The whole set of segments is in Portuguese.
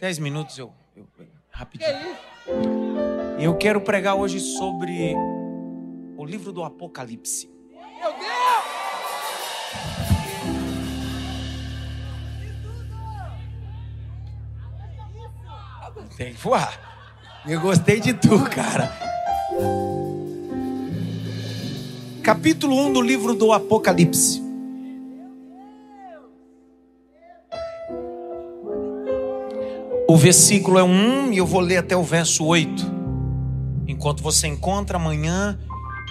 Dez minutos eu, eu rapidinho. Eu quero pregar hoje sobre o livro do Apocalipse. Meu Deus! Tem que voar. Eu gostei de tu, cara. Capítulo 1 do livro do Apocalipse. O versículo é 1 e eu vou ler até o verso 8. Enquanto você encontra amanhã,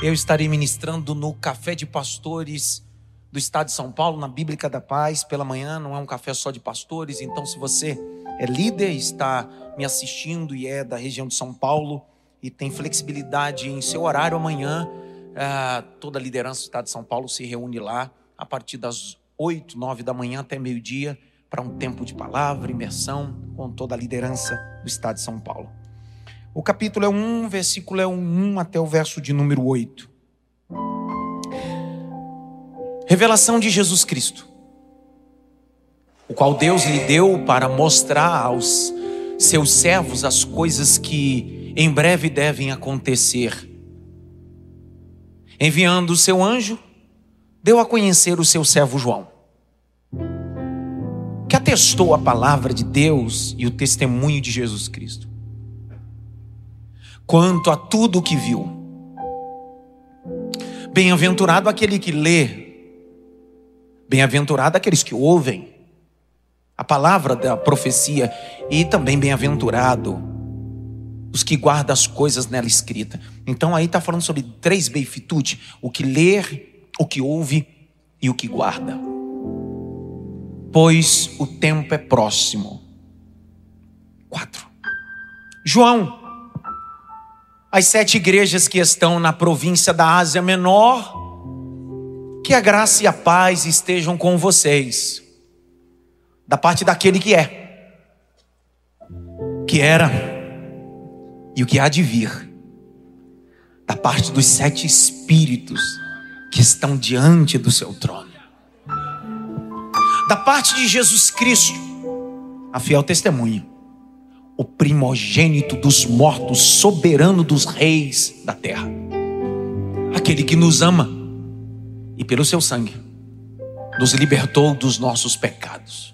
eu estarei ministrando no Café de Pastores do Estado de São Paulo, na Bíblica da Paz, pela manhã. Não é um café só de pastores, então se você é líder, está me assistindo e é da região de São Paulo e tem flexibilidade em seu horário amanhã, ah, toda a liderança do Estado de São Paulo se reúne lá a partir das 8, 9 da manhã até meio-dia para um tempo de palavra, imersão com toda a liderança do Estado de São Paulo. O capítulo é 1, versículo é 1 até o verso de número 8. Revelação de Jesus Cristo, o qual Deus lhe deu para mostrar aos seus servos as coisas que em breve devem acontecer. Enviando o seu anjo, deu a conhecer o seu servo João que atestou a palavra de Deus e o testemunho de Jesus Cristo. Quanto a tudo o que viu, bem-aventurado aquele que lê, bem-aventurado aqueles que ouvem a palavra da profecia, e também bem-aventurado os que guardam as coisas nela escrita. Então aí está falando sobre três beifitude: o que ler, o que ouve e o que guarda pois o tempo é próximo. Quatro. João, as sete igrejas que estão na província da Ásia Menor, que a graça e a paz estejam com vocês, da parte daquele que é, que era e o que há de vir, da parte dos sete espíritos que estão diante do seu trono da parte de Jesus Cristo, a fiel testemunha, o primogênito dos mortos, soberano dos reis da terra, aquele que nos ama e pelo seu sangue nos libertou dos nossos pecados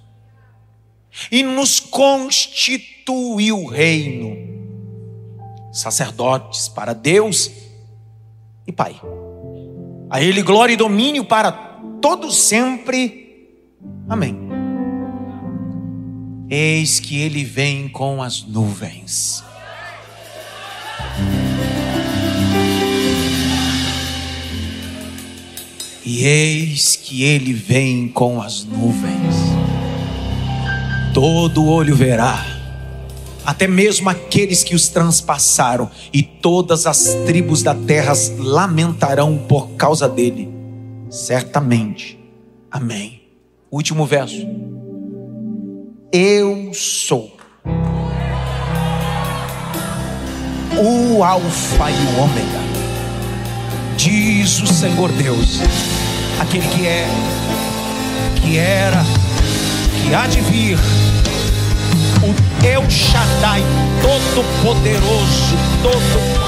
e nos constituiu reino, sacerdotes para Deus e Pai. A Ele glória e domínio para todos sempre Amém. Eis que ele vem com as nuvens. E eis que ele vem com as nuvens. Todo olho verá, até mesmo aqueles que os transpassaram, e todas as tribos da terra lamentarão por causa dele. Certamente. Amém. Último verso. Eu sou o Alfa e o Ômega, diz o Senhor Deus, aquele que é, que era, que há de vir, o El Shaddai, todo-poderoso, todo-poderoso.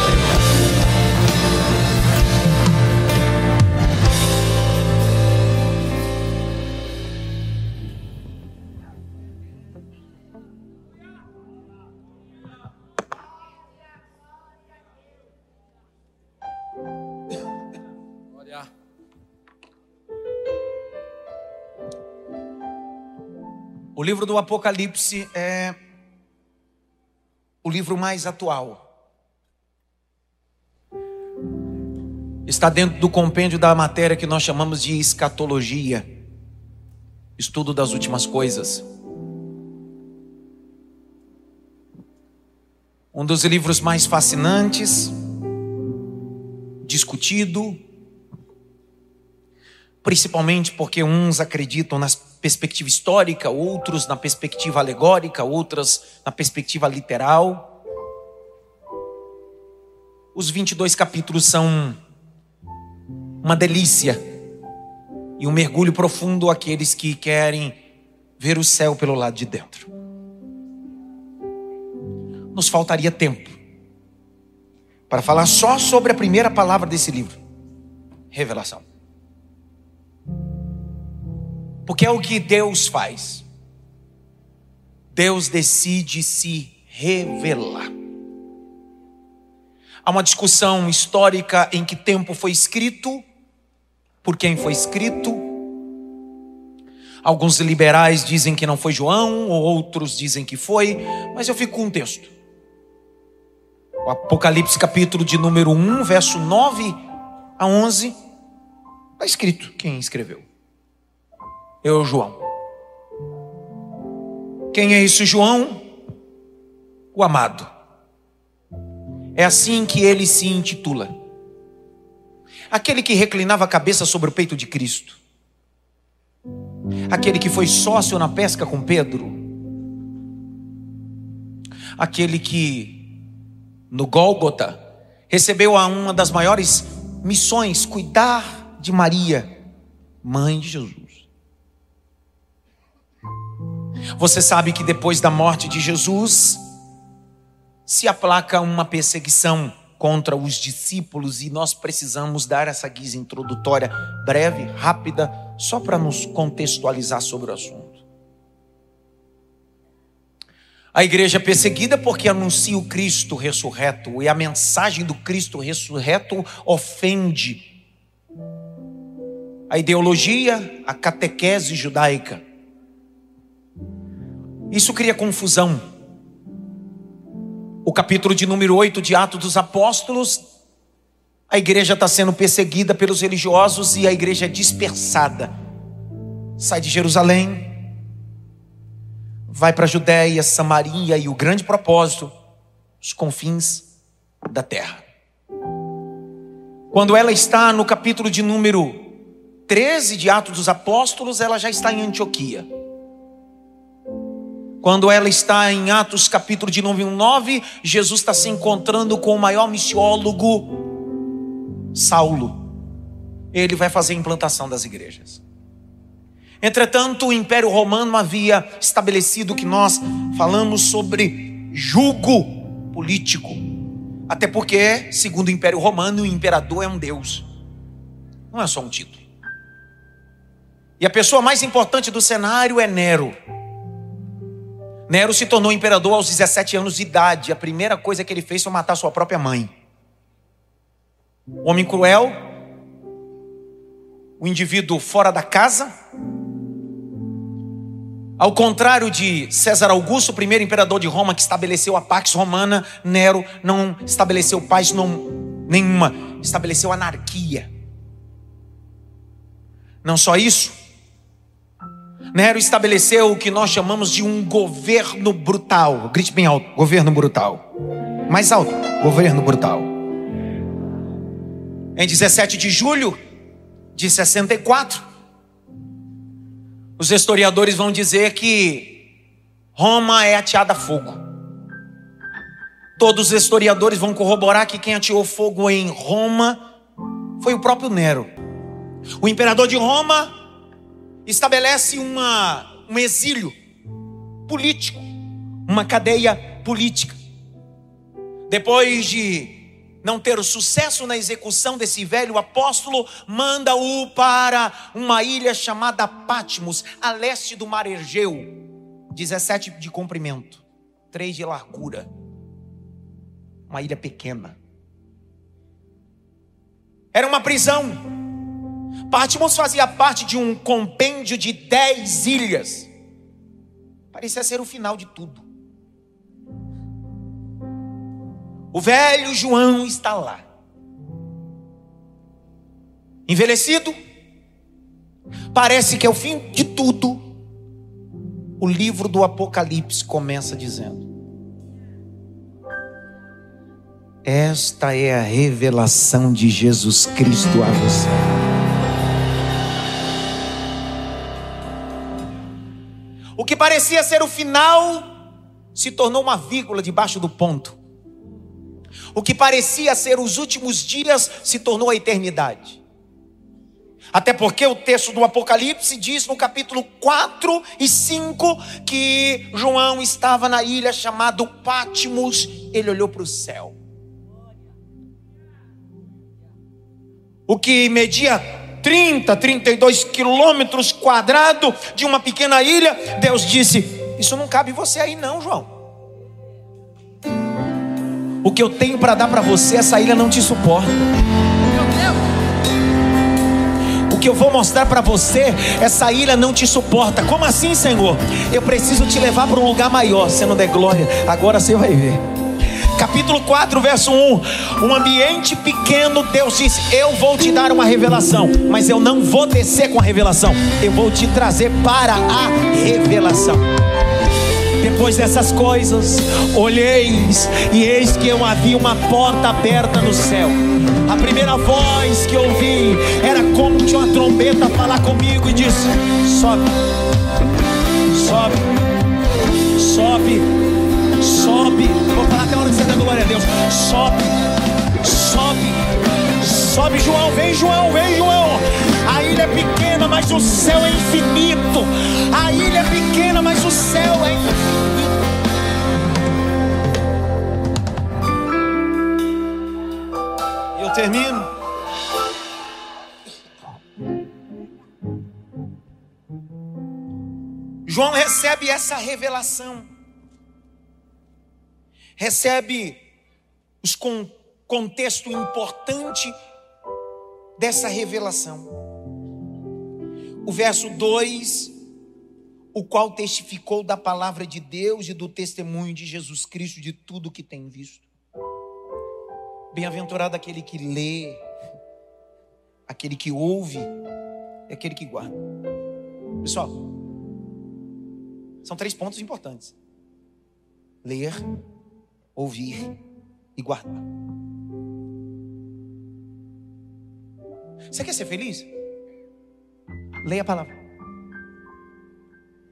Livro do Apocalipse é o livro mais atual. Está dentro do compêndio da matéria que nós chamamos de escatologia estudo das últimas coisas. Um dos livros mais fascinantes, discutido, principalmente porque uns acreditam na perspectiva histórica, outros na perspectiva alegórica, outras na perspectiva literal. Os 22 capítulos são uma delícia e um mergulho profundo àqueles que querem ver o céu pelo lado de dentro. nos faltaria tempo para falar só sobre a primeira palavra desse livro: revelação. Porque é o que Deus faz. Deus decide se revelar. Há uma discussão histórica em que tempo foi escrito, por quem foi escrito. Alguns liberais dizem que não foi João, ou outros dizem que foi, mas eu fico com um texto. O Apocalipse, capítulo de número 1, verso 9 a 11, está escrito quem escreveu. Eu, João. Quem é esse João? O amado. É assim que ele se intitula. Aquele que reclinava a cabeça sobre o peito de Cristo. Aquele que foi sócio na pesca com Pedro. Aquele que no Gólgota, recebeu a uma das maiores missões, cuidar de Maria, mãe de Jesus. Você sabe que depois da morte de Jesus, se aplaca uma perseguição contra os discípulos e nós precisamos dar essa guisa introdutória breve, rápida, só para nos contextualizar sobre o assunto. A igreja é perseguida porque anuncia o Cristo ressurreto, e a mensagem do Cristo ressurreto ofende a ideologia, a catequese judaica. Isso cria confusão. O capítulo de número 8 de Atos dos Apóstolos, a igreja está sendo perseguida pelos religiosos e a igreja é dispersada. Sai de Jerusalém, vai para a Judéia, Samaria e o grande propósito, os confins da terra. Quando ela está no capítulo de número 13 de Atos dos Apóstolos, ela já está em Antioquia. Quando ela está em Atos capítulo de número 9, Jesus está se encontrando com o maior missiólogo, Saulo. Ele vai fazer a implantação das igrejas. Entretanto, o Império Romano havia estabelecido que nós falamos sobre julgo político. Até porque, segundo o Império Romano, o imperador é um deus. Não é só um título. E a pessoa mais importante do cenário é Nero. Nero se tornou imperador aos 17 anos de idade. A primeira coisa que ele fez foi matar sua própria mãe. Homem cruel, o indivíduo fora da casa, ao contrário de César Augusto, o primeiro imperador de Roma que estabeleceu a Pax Romana, Nero não estabeleceu paz não, nenhuma, estabeleceu anarquia. Não só isso, Nero estabeleceu o que nós chamamos de um governo brutal. Grite bem alto: governo brutal. Mais alto: governo brutal. Em 17 de julho de 64, os historiadores vão dizer que Roma é ateada a fogo. Todos os historiadores vão corroborar que quem ateou fogo em Roma foi o próprio Nero. O imperador de Roma estabelece uma, um exílio político, uma cadeia política. Depois de não ter sucesso na execução desse velho apóstolo, manda-o para uma ilha chamada Patmos, a leste do mar Egeu, 17 de comprimento, 3 de largura. Uma ilha pequena. Era uma prisão. Patmos fazia parte de um compêndio de 10 ilhas. Parecia ser o final de tudo. O velho João está lá. Envelhecido, parece que é o fim de tudo. O livro do Apocalipse começa dizendo: Esta é a revelação de Jesus Cristo a você. O que parecia ser o final se tornou uma vírgula debaixo do ponto. O que parecia ser os últimos dias se tornou a eternidade. Até porque o texto do Apocalipse diz no capítulo 4 e 5 que João estava na ilha chamada Pátimos, ele olhou para o céu. O que media 30, 32 quilômetros quadrados de uma pequena ilha, Deus disse: Isso não cabe você aí, não, João. O que eu tenho para dar para você, essa ilha não te suporta. O que eu vou mostrar para você, essa ilha não te suporta. Como assim, Senhor? Eu preciso te levar para um lugar maior. Se não der glória, agora você vai ver. Capítulo 4, verso 1. Um ambiente pequeno, Deus diz: Eu vou te dar uma revelação, mas eu não vou descer com a revelação, eu vou te trazer para a revelação. Depois dessas coisas, olheis e eis que eu havia uma porta aberta no céu. A primeira voz que ouvi era como de uma trombeta falar comigo e disse: Sobe, sobe, sobe. Até a hora que você dá glória a Deus. Sobe, sobe, sobe, João, vem, João, vem, João. A ilha é pequena, mas o céu é infinito. A ilha é pequena, mas o céu é infinito. Eu termino. João recebe essa revelação. Recebe os con contexto importante dessa revelação. O verso 2, o qual testificou da palavra de Deus e do testemunho de Jesus Cristo de tudo que tem visto. Bem-aventurado aquele que lê, aquele que ouve e aquele que guarda. Pessoal, são três pontos importantes: ler, ouvir e guardar. Você quer ser feliz? Leia a palavra.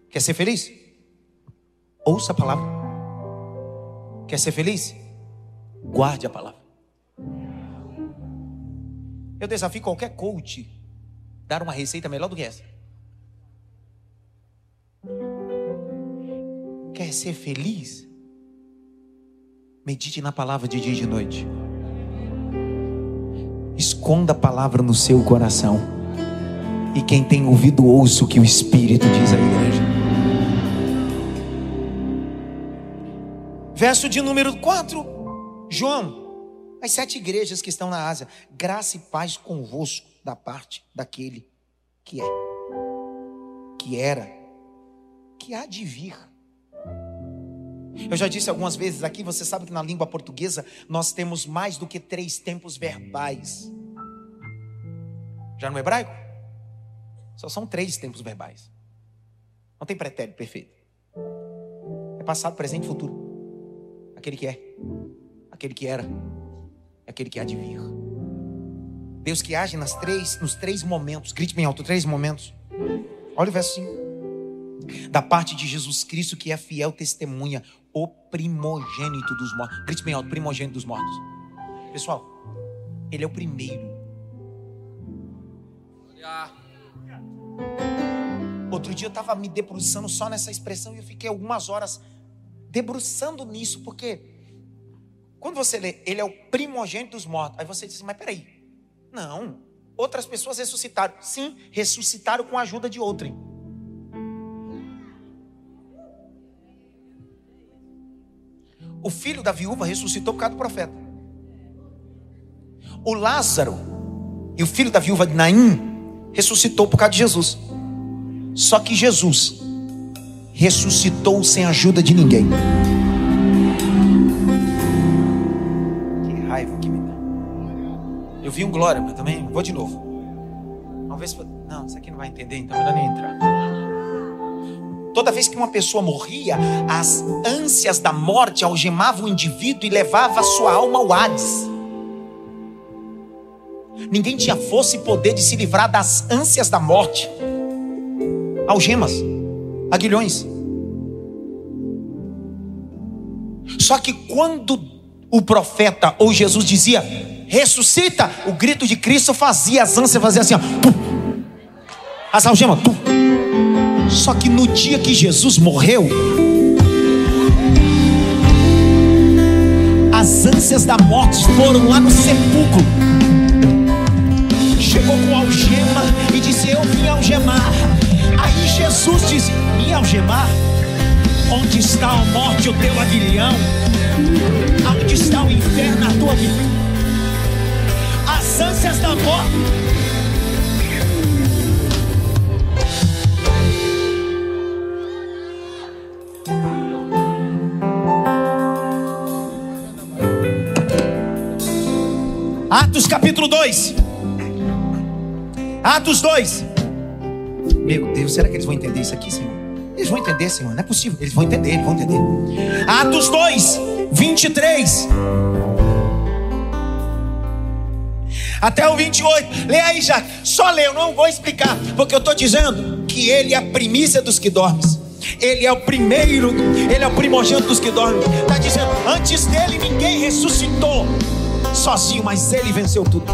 Quer ser feliz? Ouça a palavra. Quer ser feliz? Guarde a palavra. Eu desafio qualquer coach dar uma receita melhor do que essa. Quer ser feliz? Medite na palavra de dia e de noite. Esconda a palavra no seu coração. E quem tem ouvido, ouça o que o Espírito diz à igreja. Verso de número 4. João, as sete igrejas que estão na Ásia, graça e paz convosco da parte daquele que é, que era, que há de vir eu já disse algumas vezes aqui, você sabe que na língua portuguesa nós temos mais do que três tempos verbais. Já no hebraico? Só são três tempos verbais. Não tem pretérito perfeito. É passado, presente e futuro. Aquele que é, aquele que era, aquele que há de vir. Deus que age nas três, nos três momentos. Grite bem alto, três momentos. Olha o verso 5 da parte de Jesus Cristo, que é fiel testemunha, o primogênito dos mortos. Grite bem alto, primogênito dos mortos. Pessoal, ele é o primeiro. Outro dia eu estava me debruçando só nessa expressão e eu fiquei algumas horas debruçando nisso, porque quando você lê, ele é o primogênito dos mortos, aí você diz assim, mas peraí, não, outras pessoas ressuscitaram, sim, ressuscitaram com a ajuda de outrem. O filho da viúva ressuscitou por causa do profeta. O Lázaro e o filho da viúva de Naim ressuscitou por causa de Jesus. Só que Jesus ressuscitou sem ajuda de ninguém. Que raiva que me dá. Eu vi um glória, mas também vou de novo. Ver se. Não, isso aqui não vai entender, então melhor nem entrar. Toda vez que uma pessoa morria, as ânsias da morte algemavam o indivíduo e levava a sua alma ao Hades. Ninguém tinha força e poder de se livrar das ânsias da morte. Algemas, aguilhões. Só que quando o profeta ou Jesus dizia, ressuscita, o grito de Cristo fazia as ânsias, fazia assim, ó, As algemas, tum. Só que no dia que Jesus morreu, as ânsias da morte foram lá no sepulcro. Chegou com algema e disse: Eu vim algemar. Aí Jesus disse: Me algemar? Onde está a morte, o teu aguilhão? Onde está o inferno, a tua vida? As ânsias da morte. Atos capítulo 2. Atos 2. Meu Deus, será que eles vão entender isso aqui, Senhor? Eles vão entender, Senhor. Não é possível. Eles vão entender, eles vão entender. Atos 2, 23. Até o 28. Lê aí, já. Só lê, eu não vou explicar. Porque eu estou dizendo que ele é a primícia dos que dormem. Ele é o primeiro, ele é o primogênito dos que dormem. Está dizendo, antes dele ninguém ressuscitou sozinho, mas ele venceu tudo.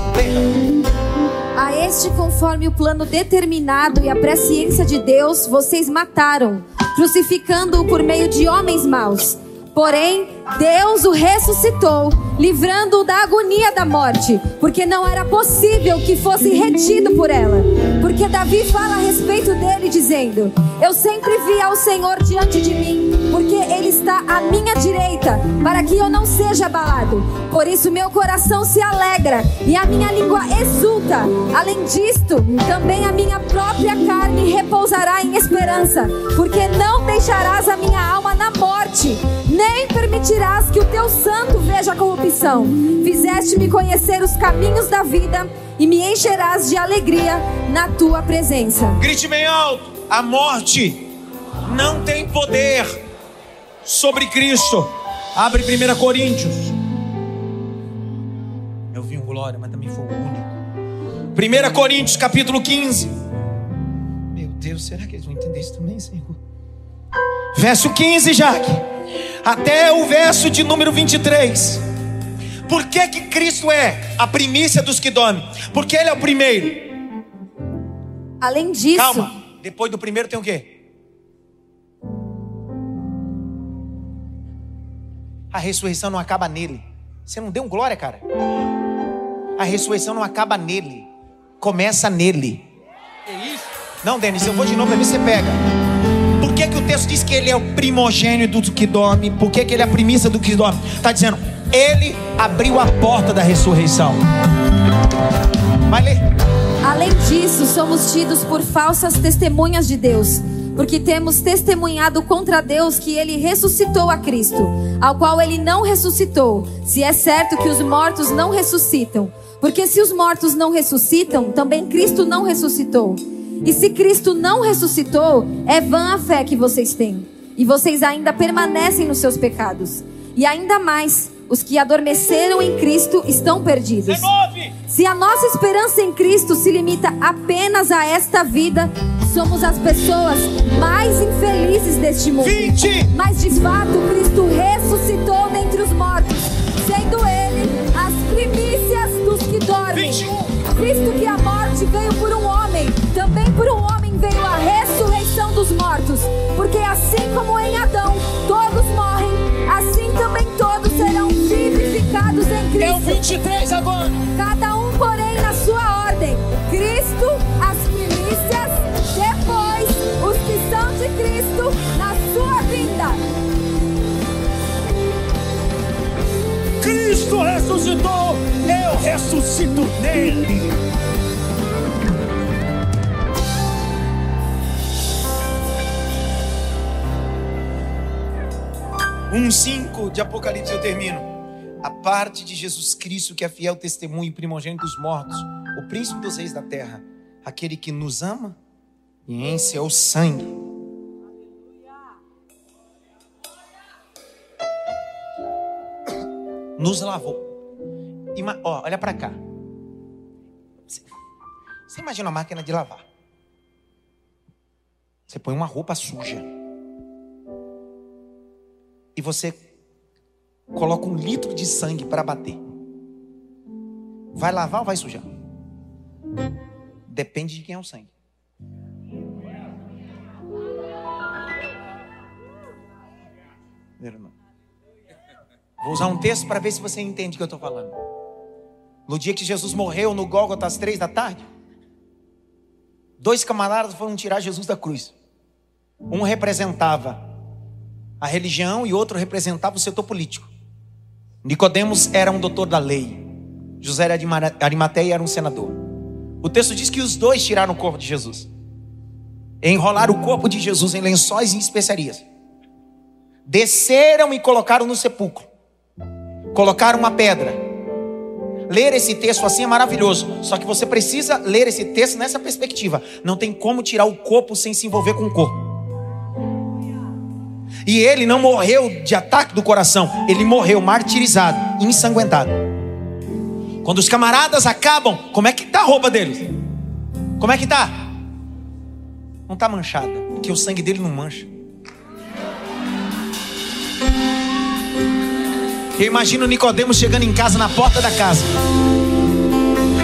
A este, conforme o plano determinado e a presciência de Deus, vocês mataram, crucificando-o por meio de homens maus. Porém, Deus o ressuscitou, livrando-o da agonia da morte, porque não era possível que fosse retido por ela. Porque Davi fala a respeito dele, dizendo: Eu sempre vi ao Senhor diante de mim, porque ele está à minha direita, para que eu não seja abalado. Por isso meu coração se alegra e a minha língua exulta. Além disto, também a minha própria carne repousará em esperança, porque não deixarás a minha alma na morte, nem permitirás que o teu santo veja a corrupção. Fizeste-me conhecer os caminhos da vida e me encherás de alegria na tua presença. Grite bem alto: a morte não tem poder sobre Cristo. Abre 1 Coríntios. Eu vi um glória, mas também foi o único. 1 Coríntios, capítulo 15. Meu Deus, será que eles vão entender isso também, Senhor? Verso 15, Jaque até o verso de número 23. Por que, que Cristo é a primícia dos que dormem? Porque Ele é o primeiro. Além disso. Calma, depois do primeiro tem o quê? A ressurreição não acaba nele. Você não deu um glória, cara? A ressurreição não acaba nele. Começa nele. É isso? Não, Denis, eu vou de novo para ver se você pega que, que o texto diz que ele é o primogênito do que dorme? Por que, que ele é a primícia do que dorme? Está dizendo, ele abriu a porta da ressurreição. Vai ler. Além disso, somos tidos por falsas testemunhas de Deus, porque temos testemunhado contra Deus que ele ressuscitou a Cristo, ao qual ele não ressuscitou, se é certo que os mortos não ressuscitam. Porque se os mortos não ressuscitam, também Cristo não ressuscitou. E se Cristo não ressuscitou, é vã a fé que vocês têm. E vocês ainda permanecem nos seus pecados. E ainda mais, os que adormeceram em Cristo estão perdidos. 19. Se a nossa esperança em Cristo se limita apenas a esta vida, somos as pessoas mais infelizes deste mundo. 20. Mas de fato, Cristo ressuscitou dentre os mortos, sendo Ele as primícias dos que dormem. 21. Cristo que a morte veio por um homem, também por um homem veio a ressurreição dos mortos. Porque assim como em Adão todos morrem, assim também todos serão vivificados em Cristo. É o 23 agora. Cada um, porém, na sua ordem. Cristo, as primícias, depois os que são de Cristo na sua vinda. Cristo ressuscitou, eu ressuscito nele. Um cinco de Apocalipse eu termino. A parte de Jesus Cristo que é fiel testemunho e primogênito dos mortos, o príncipe dos reis da terra, aquele que nos ama e em seu sangue nos lavou. Ima, ó, olha para cá. Você imagina uma máquina de lavar. Você põe uma roupa suja. E você coloca um litro de sangue para bater. Vai lavar ou vai sujar? Depende de quem é o sangue. Vou usar um texto para ver se você entende o que eu estou falando. No dia que Jesus morreu no Gólgota às três da tarde, dois camaradas foram tirar Jesus da cruz. Um representava a religião e outro representava o setor político. Nicodemos era um doutor da lei. José era de Arimateia era um senador. O texto diz que os dois tiraram o corpo de Jesus. Enrolaram o corpo de Jesus em lençóis e especiarias. Desceram e colocaram no sepulcro. Colocaram uma pedra. Ler esse texto assim é maravilhoso. Só que você precisa ler esse texto nessa perspectiva. Não tem como tirar o corpo sem se envolver com o corpo. E ele não morreu de ataque do coração, ele morreu martirizado, ensanguentado. Quando os camaradas acabam, como é que está a roupa deles? Como é que está? Não está manchada, porque o sangue dele não mancha. Eu imagino Nicodemos chegando em casa, na porta da casa.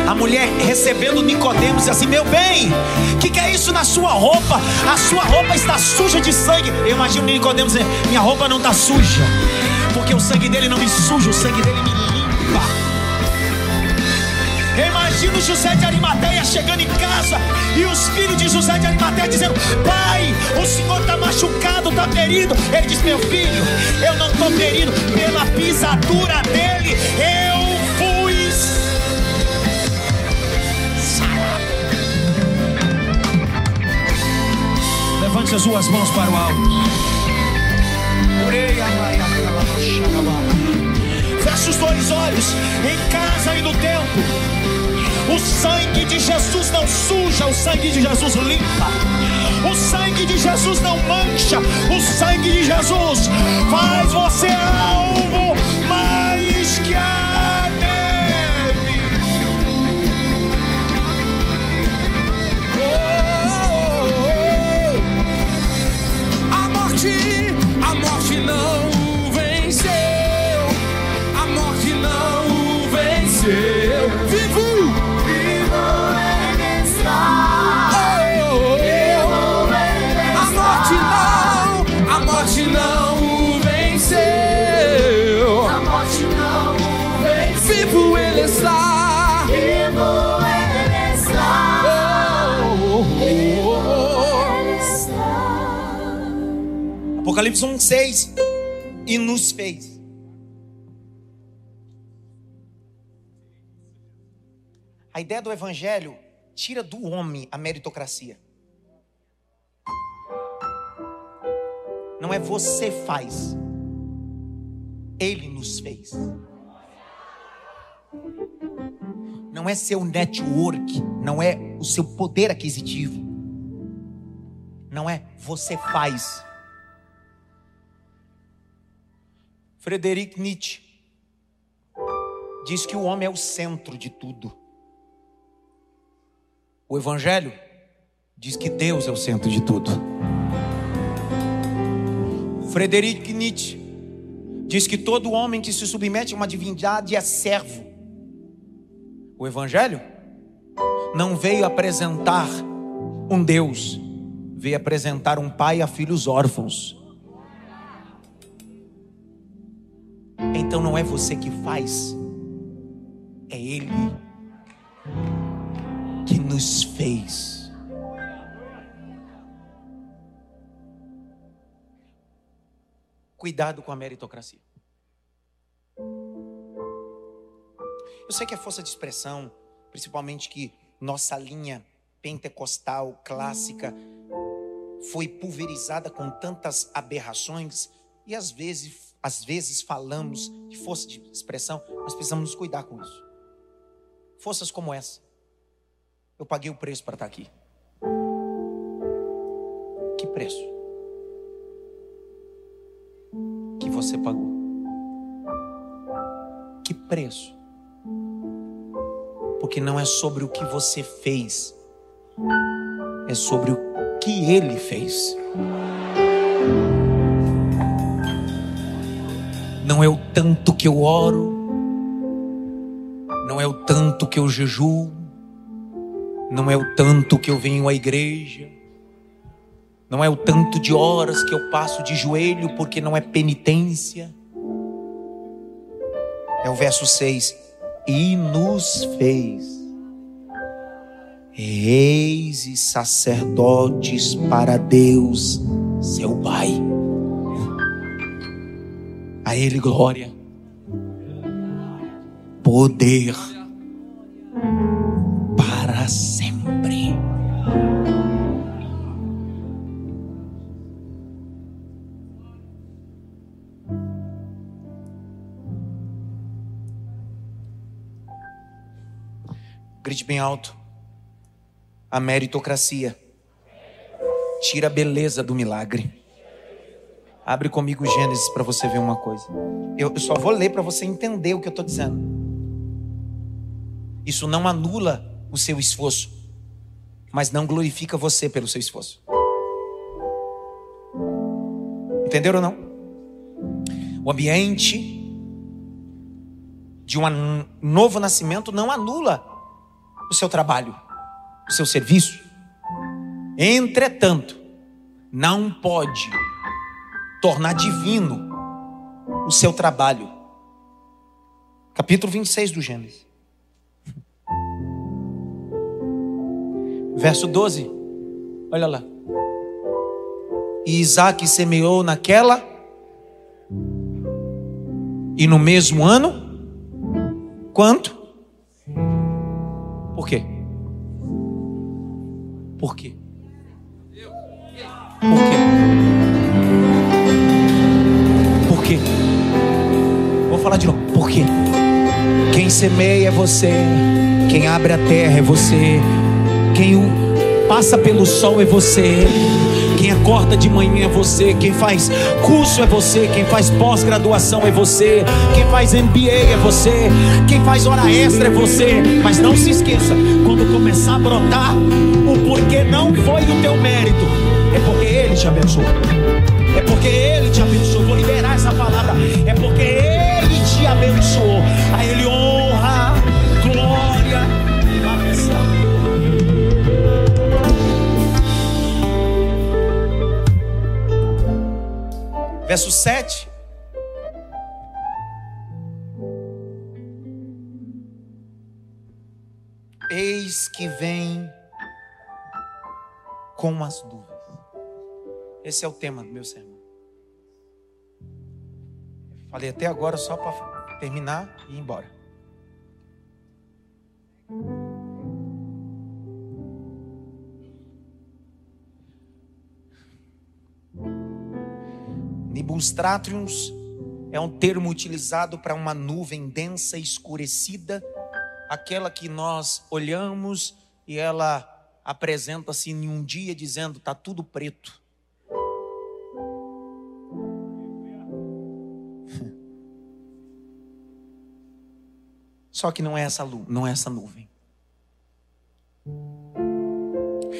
A mulher recebendo Nicodemos e assim, meu bem, o que, que, é isso na sua roupa? A sua roupa está suja de sangue. Eu imagino Nicodemos dizendo, minha roupa não está suja, porque o sangue dele não me suja, o sangue dele me limpa. Imagino José de Arimateia chegando em casa e os filhos de José de Arimateia dizendo: Pai, o senhor está machucado, está ferido. Ele diz: Meu filho, eu não estou ferido pela pisadura dele. Levante as suas mãos para o alto. Feche os dois olhos em casa e no tempo. O sangue de Jesus não suja, o sangue de Jesus limpa. O sangue de Jesus não mancha, o sangue de Jesus faz você alvo mais que a morte, Apocalipse 1, 6. E nos fez. A ideia do evangelho tira do homem a meritocracia. Não é você faz. Ele nos fez. Não é seu network, não é o seu poder aquisitivo. Não é você faz. Frederic Nietzsche diz que o homem é o centro de tudo. O Evangelho diz que Deus é o centro de tudo. Frederic Nietzsche diz que todo homem que se submete a uma divindade é servo. O Evangelho não veio apresentar um Deus, veio apresentar um pai a filhos órfãos. Então não é você que faz, é Ele que nos fez. Cuidado com a meritocracia. Eu sei que é força de expressão, principalmente que nossa linha pentecostal clássica foi pulverizada com tantas aberrações e às vezes às vezes falamos de força de expressão, nós precisamos nos cuidar com isso. Forças como essa. Eu paguei o preço para estar aqui. Que preço? Que você pagou? Que preço? Porque não é sobre o que você fez, é sobre o que ele fez. Não é o tanto que eu oro, não é o tanto que eu jejuo, não é o tanto que eu venho à igreja, Não é o tanto de horas que eu passo de joelho, porque não é penitência. É o verso 6. E nos fez reis e sacerdotes para Deus, seu Pai. Ele glória, poder para sempre. Grite bem alto. A meritocracia tira a beleza do milagre. Abre comigo Gênesis para você ver uma coisa. Eu, só vou ler para você entender o que eu estou dizendo. Isso não anula o seu esforço, mas não glorifica você pelo seu esforço. Entenderam ou não? O ambiente de um novo nascimento não anula o seu trabalho, o seu serviço. Entretanto, não pode tornar divino o seu trabalho. Capítulo 26 do Gênesis. Verso 12. Olha lá. E Isaac semeou naquela. E no mesmo ano. Quanto? Por quê? Por quê? Por quê? Quê? Vou falar de novo. Por quê? Quem semeia é você. Quem abre a terra é você. Quem passa pelo sol é você. Quem acorda de manhã é você, quem faz curso é você, quem faz pós-graduação é você, quem faz MBA é você, quem faz hora extra é você. Mas não se esqueça, quando começar a brotar, o porquê não foi o teu mérito, é porque Ele te abençoou. Verso 7. Eis que vem com as nuvens. Esse é o tema do meu sermão. Falei até agora só para terminar e ir embora. Nibustratriums é um termo utilizado para uma nuvem densa escurecida, aquela que nós olhamos e ela apresenta-se em um dia dizendo: está tudo preto. Só que não é essa não é essa nuvem.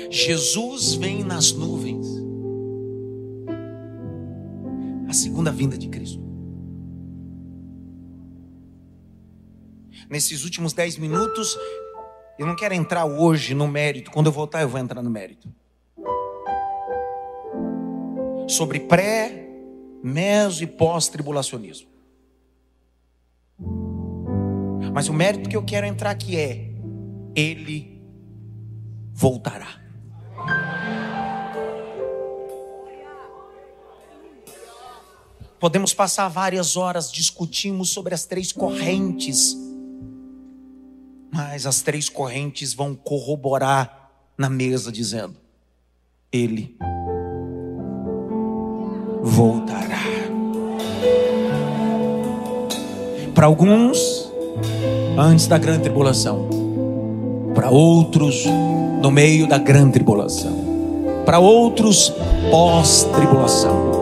Jesus vem nas nuvens segunda vinda de Cristo. Nesses últimos dez minutos, eu não quero entrar hoje no mérito. Quando eu voltar, eu vou entrar no mérito. Sobre pré, meso e pós-tribulacionismo. Mas o mérito que eu quero entrar aqui é: Ele voltará. Podemos passar várias horas discutimos sobre as três correntes, mas as três correntes vão corroborar na mesa, dizendo: Ele voltará. Para alguns, antes da grande tribulação, para outros, no meio da grande tribulação, para outros, pós-tribulação.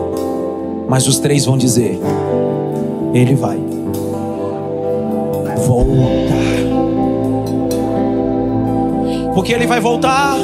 Mas os três vão dizer: Ele vai voltar. Porque ele vai voltar.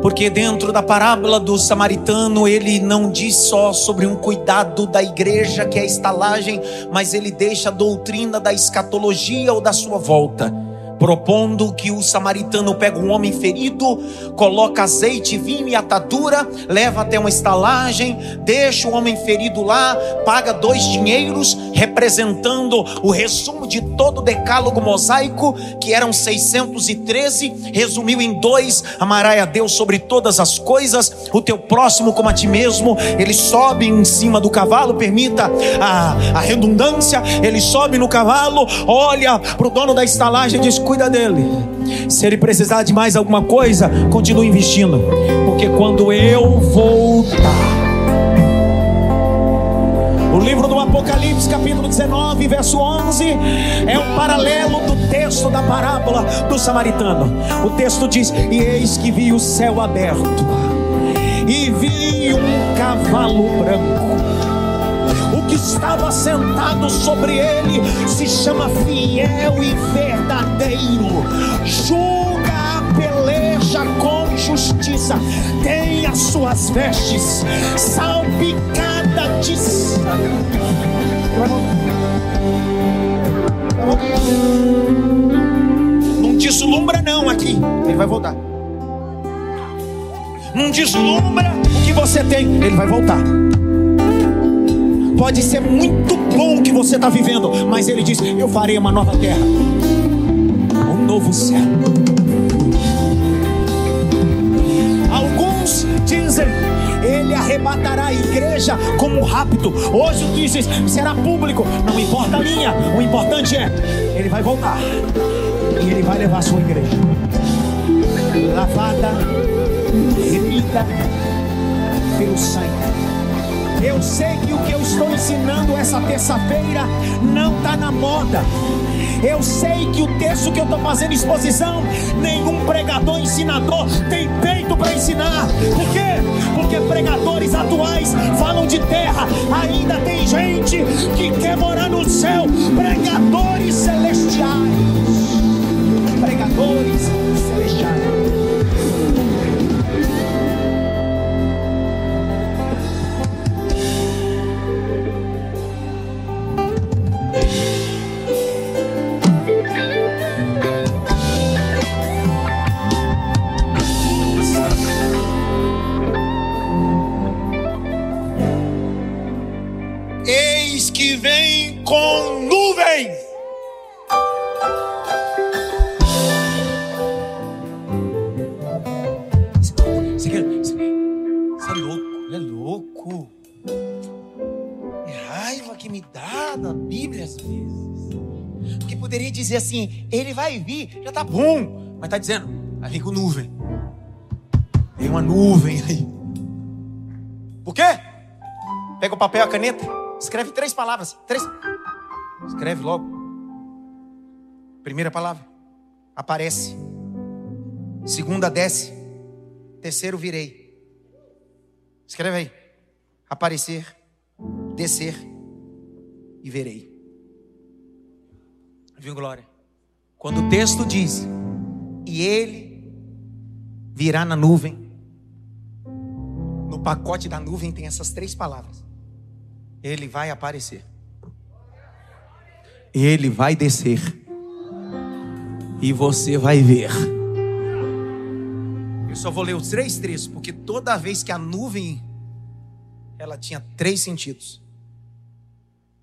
Porque dentro da parábola do samaritano, ele não diz só sobre um cuidado da igreja, que é a estalagem, mas ele deixa a doutrina da escatologia ou da sua volta. Propondo que o samaritano pega um homem ferido, coloca azeite, vinho e atadura, leva até uma estalagem, deixa o homem ferido lá, paga dois dinheiros, representando o resumo de todo o decálogo mosaico, que eram 613, resumiu em dois: amarás a Deus sobre todas as coisas, o teu próximo como a ti mesmo. Ele sobe em cima do cavalo, permita a, a redundância, ele sobe no cavalo, olha para o dono da estalagem e diz: cuida dele. Se ele precisar de mais alguma coisa, continue investindo, porque quando eu voltar. O livro do Apocalipse, capítulo 19, verso 11, é um paralelo do texto da parábola do samaritano. O texto diz: E eis que vi o céu aberto, e vi um cavalo branco que estava sentado sobre ele se chama fiel e verdadeiro. Julga a peleja com justiça. Tem as suas vestes salpicada de sangue. Não deslumbra não aqui. Ele vai voltar. Não deslumbra o que você tem. Ele vai voltar. Pode ser muito bom o que você está vivendo, mas ele diz: Eu farei uma nova terra, um novo céu. Dizem: Ele arrebatará a igreja como rápido. Hoje dizes: será público, não importa a linha, o importante é: Ele vai voltar e Ele vai levar a sua igreja lavada, remida pelo sangue eu sei que o que eu estou ensinando essa terça-feira não está na moda. Eu sei que o texto que eu estou fazendo exposição, nenhum pregador ensinador tem peito para ensinar. Por quê? Porque pregadores atuais falam de terra. Ainda tem gente que quer morar no céu. Pregadores celestiais. Pregadores ele vai vir, já tá bom. Mas tá dizendo, aí vem com nuvem. Tem uma nuvem aí. Por quê? Pega o papel e a caneta, escreve três palavras. Três. Escreve logo. Primeira palavra. Aparece. Segunda, desce. Terceiro, virei. Escreve aí. Aparecer, descer e verei. Viu, Glória? Quando o texto diz, e ele virá na nuvem, no pacote da nuvem tem essas três palavras: Ele vai aparecer ele vai descer e você vai ver. Eu só vou ler os três trechos, porque toda vez que a nuvem ela tinha três sentidos.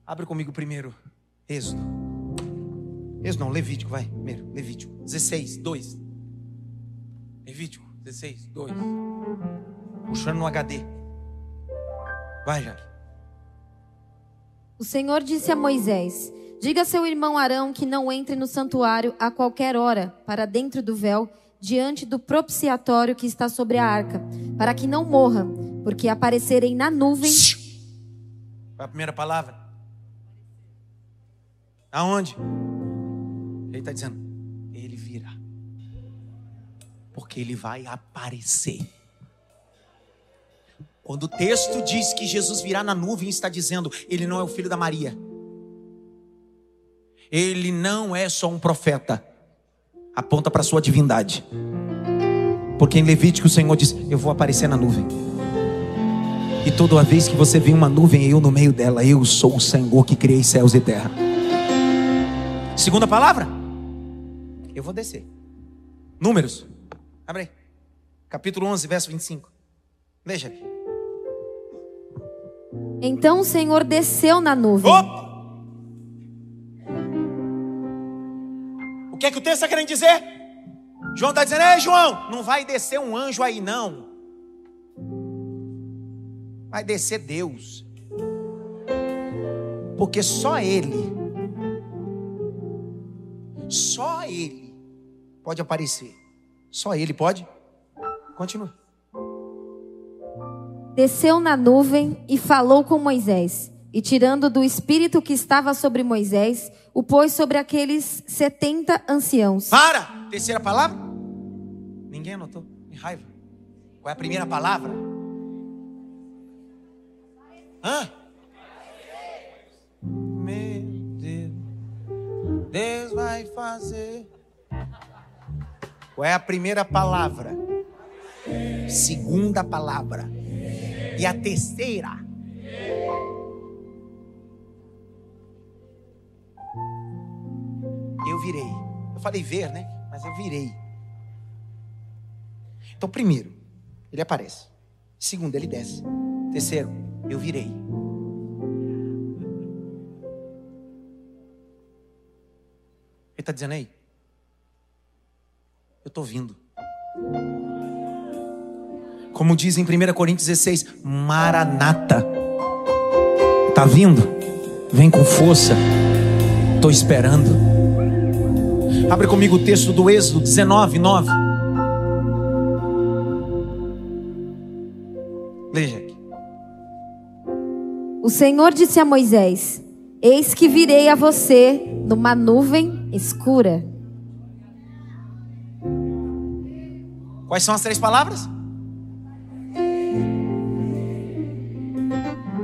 Abre comigo primeiro, Êxodo. Êxodo não, Levítico, vai. Primeiro, Levítico 16, 2. Levítico 16, 2. Puxando no HD. Vai, Jaque. O Senhor disse a Moisés: Diga a seu irmão Arão que não entre no santuário a qualquer hora, para dentro do véu, diante do propiciatório que está sobre a arca, para que não morra, porque aparecerem na nuvem. Qual a primeira palavra? Aonde? Ele está dizendo: Ele virá, porque ele vai aparecer. Quando o texto diz que Jesus virá na nuvem, está dizendo: Ele não é o filho da Maria. Ele não é só um profeta, aponta para a sua divindade. Porque em Levítico o Senhor diz: Eu vou aparecer na nuvem. E toda vez que você vê uma nuvem, eu no meio dela, eu sou o Senhor que criei céus e terra. Segunda palavra: Eu vou descer. Números. Abre aí. Capítulo 11, verso 25. Veja aqui. Então o Senhor desceu na nuvem. Opa! O que é que o texto está querendo dizer? João está dizendo, ei João, não vai descer um anjo aí não. Vai descer Deus. Porque só Ele, só Ele pode aparecer. Só Ele pode. Continua. Desceu na nuvem e falou com Moisés. E tirando do espírito que estava sobre Moisés, o pôs sobre aqueles setenta anciãos. Para! Terceira palavra? Ninguém anotou. Que raiva. Qual é a primeira palavra? Hã? Meu Deus. Deus vai fazer. Qual é a primeira palavra? Segunda palavra. E a terceira? Eu virei. Eu falei ver, né? Mas eu virei. Então, primeiro, ele aparece. Segundo, ele desce. Terceiro, eu virei. Ele está dizendo aí? Eu estou vindo. Como diz em 1 Coríntios 16, Maranata. Tá vindo? Vem com força. Estou esperando. Abre comigo o texto do Êxodo 19, 9. Veja aqui. O Senhor disse a Moisés: Eis que virei a você numa nuvem escura. Quais são as três palavras?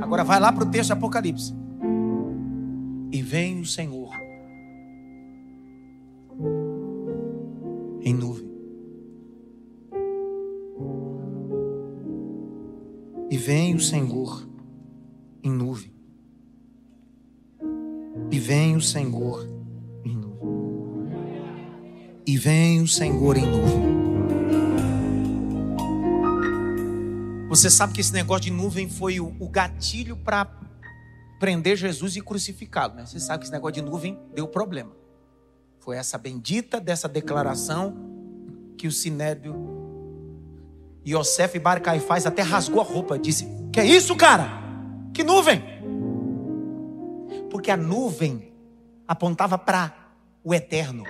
Agora vai lá para o texto de Apocalipse. E vem o Senhor em nuvem. E vem o Senhor em nuvem. E vem o Senhor em nuvem. E vem o Senhor em nuvem. Você sabe que esse negócio de nuvem foi o, o gatilho para prender Jesus e crucificá-lo, né? Você sabe que esse negócio de nuvem deu problema. Foi essa bendita dessa declaração que o Sinédrio Yosef Bar até rasgou a roupa, disse: "Que é isso, cara? Que nuvem?" Porque a nuvem apontava para o eterno.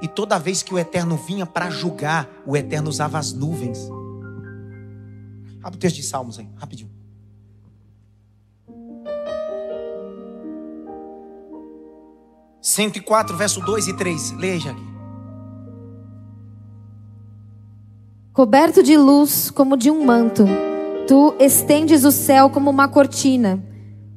E toda vez que o eterno vinha para julgar, o eterno usava as nuvens. Abre o texto de Salmos aí, rapidinho. Cento e quatro, verso 2 e 3. Leia aqui. Coberto de luz como de um manto, tu estendes o céu como uma cortina.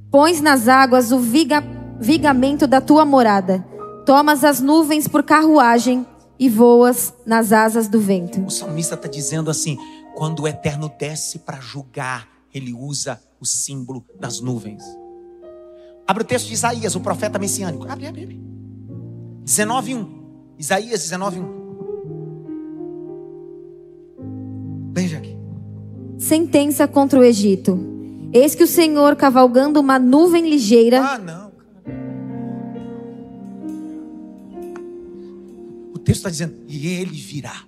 Pões nas águas o viga, vigamento da tua morada. Tomas as nuvens por carruagem e voas nas asas do vento. O salmista está dizendo assim: quando o eterno desce para julgar, ele usa o símbolo das nuvens. Abre o texto de Isaías, o profeta messiânico. Abre, abre, abre. 19:1. Isaías 19:1. Veja aqui. Sentença contra o Egito. Eis que o Senhor, cavalgando uma nuvem ligeira, Ah, não. O texto está dizendo: e ele virá.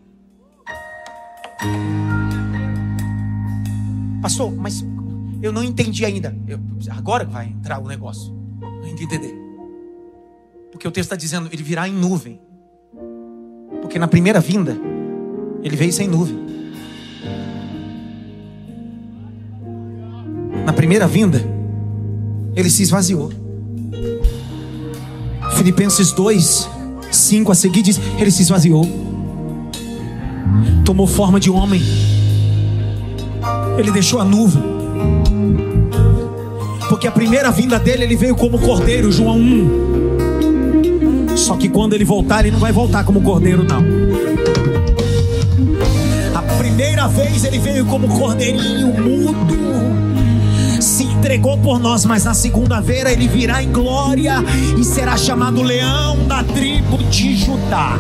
Pastor, mas eu não entendi ainda. Eu- agora vai entrar o negócio. Eu ainda entender. Porque o texto está dizendo: ele virá em nuvem. Porque na primeira vinda, ele veio sem nuvem. Na primeira vinda, ele se esvaziou. Filipenses 2, 5 a seguir diz: Ele se esvaziou, tomou forma de homem, ele deixou a nuvem, porque a primeira vinda dele ele veio como cordeiro, João 1. Só que quando ele voltar, ele não vai voltar como cordeiro, não. A primeira vez ele veio como cordeirinho mudo, se entregou por nós, mas na segunda-feira ele virá em glória e será chamado leão da tribo de Judá.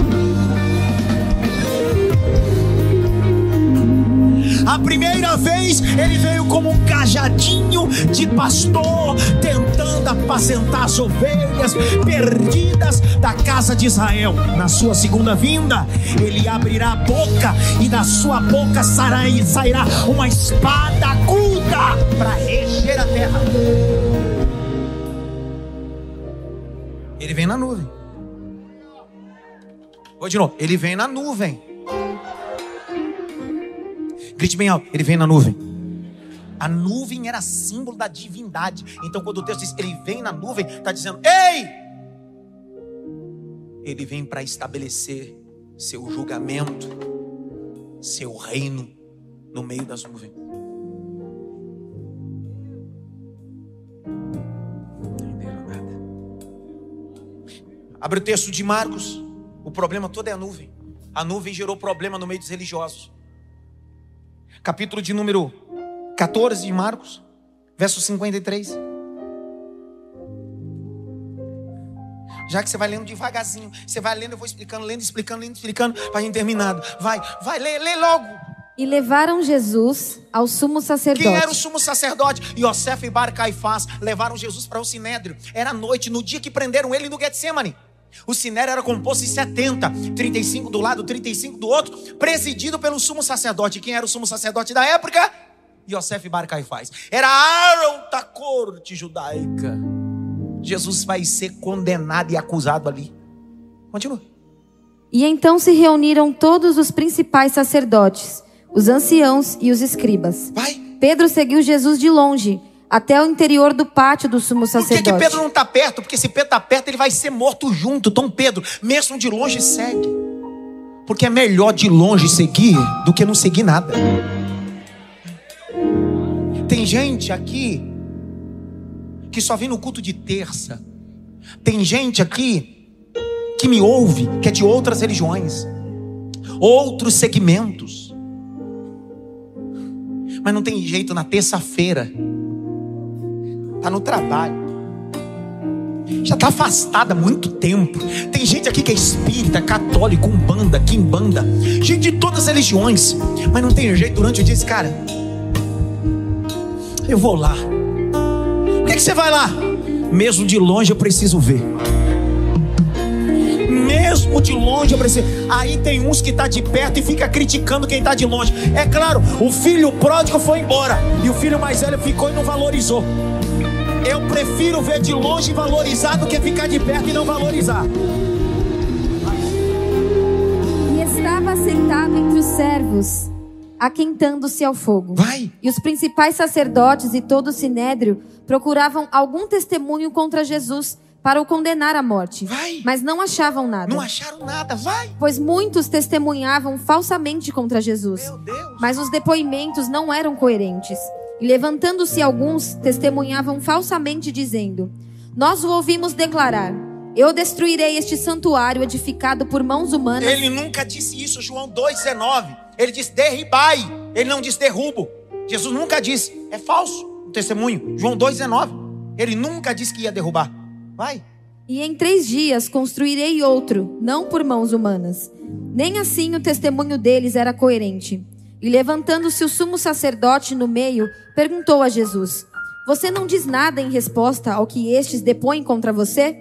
A primeira vez ele veio como um cajadinho de pastor, tentando apacentar as ovelhas perdidas da casa de Israel. Na sua segunda vinda, ele abrirá a boca e da sua boca sairá uma espada aguda para reger a terra. Ele vem na nuvem. Vou de novo. Ele vem na nuvem. Grite bem alto. Ele vem na nuvem. A nuvem era símbolo da divindade. Então, quando o texto diz ele vem na nuvem, está dizendo: Ei! Ele vem para estabelecer seu julgamento, seu reino no meio das nuvens. Não nada. Abre o texto de Marcos. O problema todo é a nuvem. A nuvem gerou problema no meio dos religiosos capítulo de número 14 de Marcos, verso 53. Já que você vai lendo devagarzinho, você vai lendo, eu vou explicando, lendo, explicando, lendo, explicando, para a gente terminado. Vai, vai, lê, lê logo. E levaram Jesus ao sumo sacerdote. Quem era o sumo sacerdote? Yosef e Bar Caifás levaram Jesus para o sinédrio. Era noite, no dia que prenderam ele no Getsemane. O sinédrio era composto de 70, 35 do lado, 35 do outro, presidido pelo sumo sacerdote. Quem era o sumo sacerdote da época? Yosef Bar Caifás. Era a alta corte judaica. Jesus vai ser condenado e acusado ali. Continua. E então se reuniram todos os principais sacerdotes, os anciãos e os escribas. Vai. Pedro seguiu Jesus de longe até o interior do pátio do sumo sacerdote. Por que, que Pedro não está perto? Porque se Pedro está perto, ele vai ser morto junto. Então Pedro, mesmo de longe, segue. Porque é melhor de longe seguir do que não seguir nada. Tem gente aqui que só vem no culto de terça. Tem gente aqui que me ouve, que é de outras religiões, outros segmentos. Mas não tem jeito na terça-feira está no trabalho. Já está afastada há muito tempo. Tem gente aqui que é espírita, católico, umbanda, quimbanda, gente de todas as religiões, mas não tem jeito durante o dia. Cara, eu vou lá. Por que, que você vai lá? Mesmo de longe eu preciso ver. Mesmo de longe eu preciso. Aí tem uns que tá de perto e fica criticando quem está de longe. É claro, o filho pródigo foi embora e o filho mais velho ficou e não valorizou. Eu prefiro ver de longe e valorizar do que ficar de perto e não valorizar. E estava sentado entre os servos, aquentando-se ao fogo. Vai. E os principais sacerdotes e todo o sinédrio procuravam algum testemunho contra Jesus para o condenar à morte. Vai. Mas não achavam nada. Não acharam nada, vai. Pois muitos testemunhavam falsamente contra Jesus. Mas os depoimentos não eram coerentes. E levantando-se alguns, testemunhavam falsamente, dizendo: Nós o ouvimos declarar: Eu destruirei este santuário edificado por mãos humanas. Ele nunca disse isso, João 2,19. Ele disse: derribai. Ele não disse derrubo. Jesus nunca disse. É falso o testemunho. João 2,19. Ele nunca disse que ia derrubar. Vai. E em três dias construirei outro, não por mãos humanas. Nem assim o testemunho deles era coerente. E levantando-se o sumo sacerdote no meio, perguntou a Jesus: Você não diz nada em resposta ao que estes depõem contra você?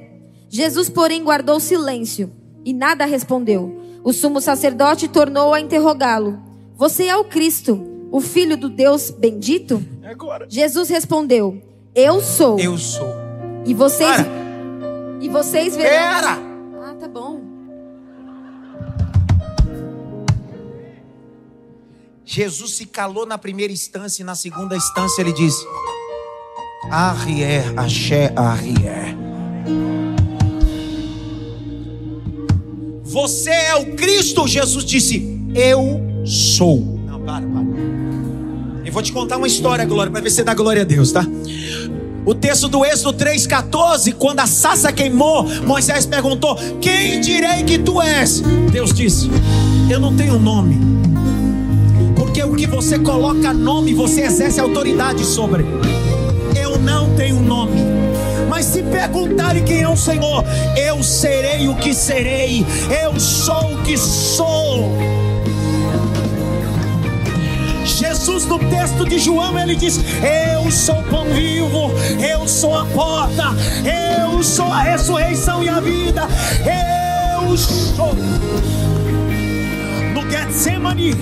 Jesus, porém, guardou silêncio e nada respondeu. O sumo sacerdote tornou a interrogá-lo: Você é o Cristo, o Filho do Deus bendito? É agora. Jesus respondeu: Eu sou. Eu sou. E vocês. Para. E vocês verão. Pera! Jesus se calou na primeira instância e na segunda instância ele disse: Arrié, axé, arrié. Você é o Cristo, Jesus disse: Eu sou. Não, para, para. Eu vou te contar uma história, Glória, para ver se dá glória a Deus, tá? O texto do Êxodo 3,14, quando a sassa queimou, Moisés perguntou: Quem direi que tu és? Deus disse: Eu não tenho nome. Que você coloca nome, você exerce autoridade sobre. Eu não um nome. Mas se perguntarem quem é o Senhor, eu serei o que serei, eu sou o que sou. Jesus, no texto de João, ele diz: Eu sou o pão vivo, eu sou a porta, eu sou a ressurreição e a vida, eu sou. Getsemane,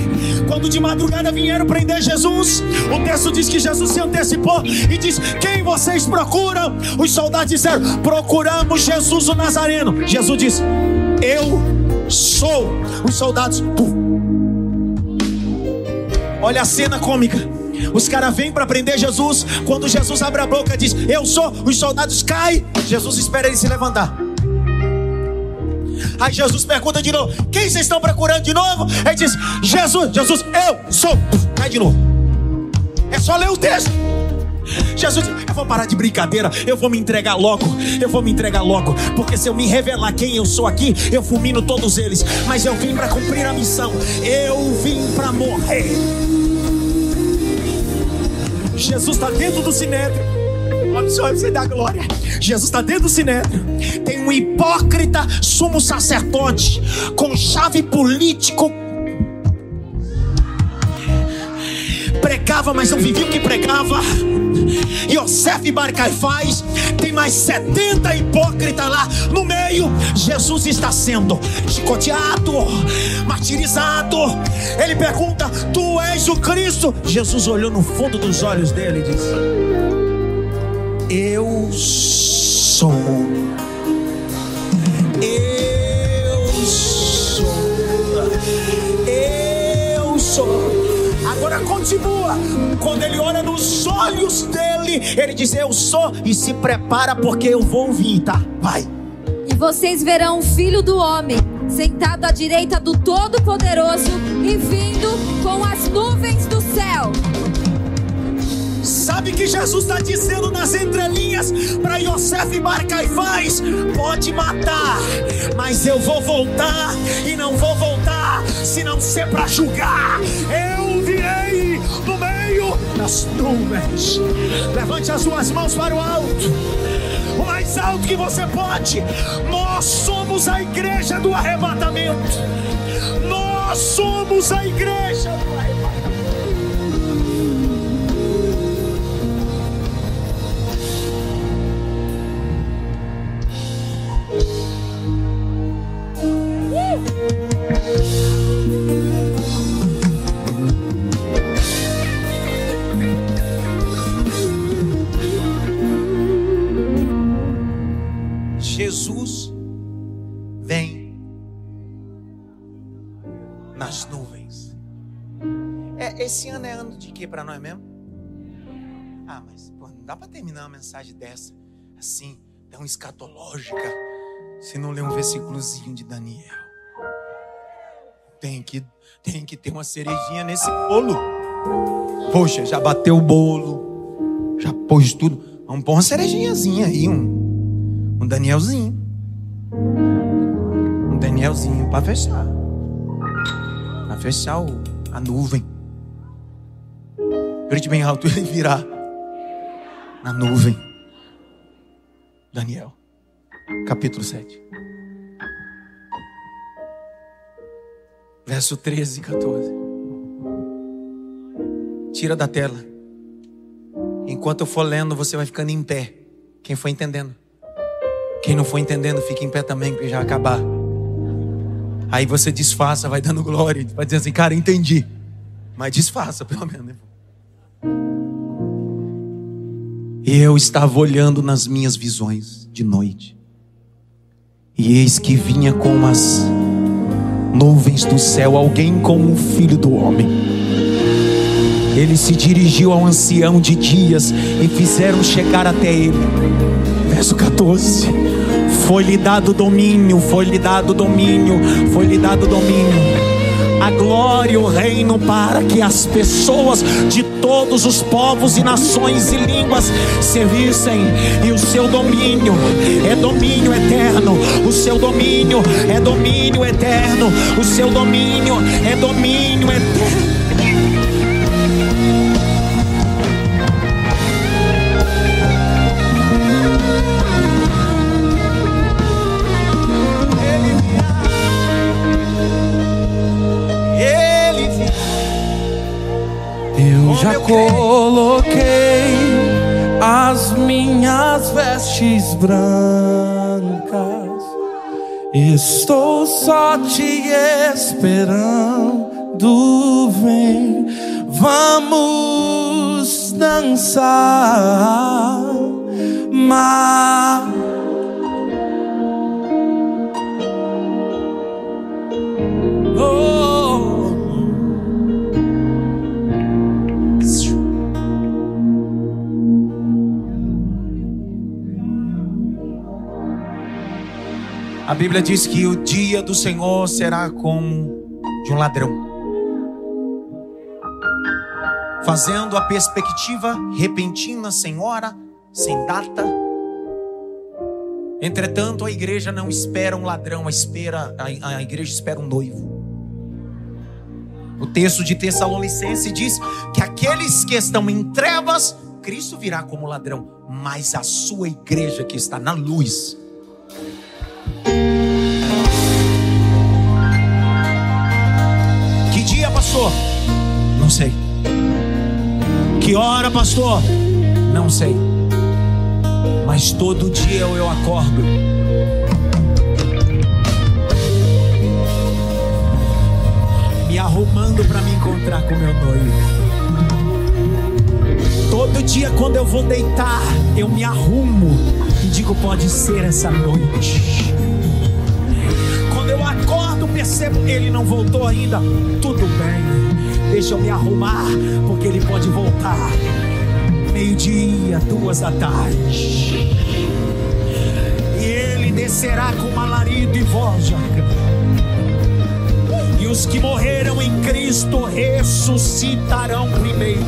quando de madrugada vieram prender Jesus, o texto diz que Jesus se antecipou e diz: Quem vocês procuram? Os soldados disseram: Procuramos Jesus o Nazareno. Jesus disse: Eu sou. Os soldados, puf, Olha a cena cômica. Os caras vêm para prender Jesus. Quando Jesus abre a boca, diz: Eu sou. Os soldados caem. Jesus espera ele se levantar. Aí Jesus pergunta de novo: Quem vocês estão procurando de novo? Ele diz: Jesus, Jesus, eu sou. Cai de novo. É só ler o texto. Jesus, eu vou parar de brincadeira, eu vou me entregar logo, eu vou me entregar logo, porque se eu me revelar quem eu sou aqui, eu fulmino todos eles, mas eu vim para cumprir a missão, eu vim para morrer. Jesus está dentro do sinédrio. Olha só, você dá glória. Jesus está dentro do sinédrio. Tem um hipócrita sumo sacerdote com chave político. Pregava, mas não vivia o que pregava. Yosef Bar Caifás, tem mais 70 hipócritas lá no meio. Jesus está sendo chicoteado, martirizado. Ele pergunta: Tu és o Cristo? Jesus olhou no fundo dos olhos dele e disse: Eu sou. Eu sou. Eu sou. Agora continua. Quando ele olha nos olhos dele, ele diz: Eu sou. E se prepara, porque eu vou vir, tá? Vai. E vocês verão o Filho do Homem sentado à direita do Todo-Poderoso e vindo com as nuvens do céu. Sabe que Jesus está dizendo nas entrelinhas para Yosef Bar Caifás: Pode matar, mas eu vou voltar e não vou voltar se não ser para julgar. Eu virei no meio das nuvens. Levante as suas mãos para o alto. O mais alto que você pode. Nós somos a igreja do arrebatamento. Nós somos a igreja do arrebatamento. Mesmo? Ah, mas pô, não dá para terminar uma mensagem dessa assim, tão escatológica, se não ler um versículozinho de Daniel. Tem que, tem que ter uma cerejinha nesse bolo. Poxa, já bateu o bolo, já pôs tudo. Vamos pôr uma cerejinhazinha aí, um, um Danielzinho. Um Danielzinho para fechar. Para fechar o, a nuvem. Grite bem alto ele virar na nuvem. Daniel, capítulo 7. Verso 13 e 14. Tira da tela. Enquanto eu for lendo, você vai ficando em pé. Quem foi entendendo? Quem não foi entendendo, fica em pé também, porque já acabar. Aí você disfarça, vai dando glória, vai dizer assim, cara, entendi. Mas disfarça, pelo menos. Eu estava olhando nas minhas visões de noite. E eis que vinha com as nuvens do céu alguém como o filho do homem. Ele se dirigiu ao ancião de dias e fizeram chegar até ele. Verso 14. Foi-lhe dado domínio, foi-lhe dado domínio, foi-lhe dado domínio a glória e o reino para que as pessoas de todos os povos e nações e línguas servissem, e o seu domínio é domínio eterno, o seu domínio é domínio eterno, o seu domínio é domínio eterno. Coloquei as minhas vestes brancas. Estou só te esperando, vem, vamos dançar. Mas A Bíblia diz que o dia do Senhor será como de um ladrão. Fazendo a perspectiva repentina, sem hora, sem data. Entretanto, a igreja não espera um ladrão, a, espera, a, a igreja espera um noivo. O texto de Tessalonicense diz que aqueles que estão em trevas, Cristo virá como ladrão, mas a sua igreja que está na luz. Não sei. Que hora, pastor? Não sei. Mas todo dia eu acordo. Me arrumando para me encontrar com meu noivo. Todo dia quando eu vou deitar, eu me arrumo e digo: pode ser essa noite. Quando eu acordo, percebo ele não voltou ainda. Tudo bem, deixa eu me arrumar, porque ele pode voltar. Meio-dia, duas da tarde. E ele descerá com alarido e voz E os que morreram em Cristo ressuscitarão primeiro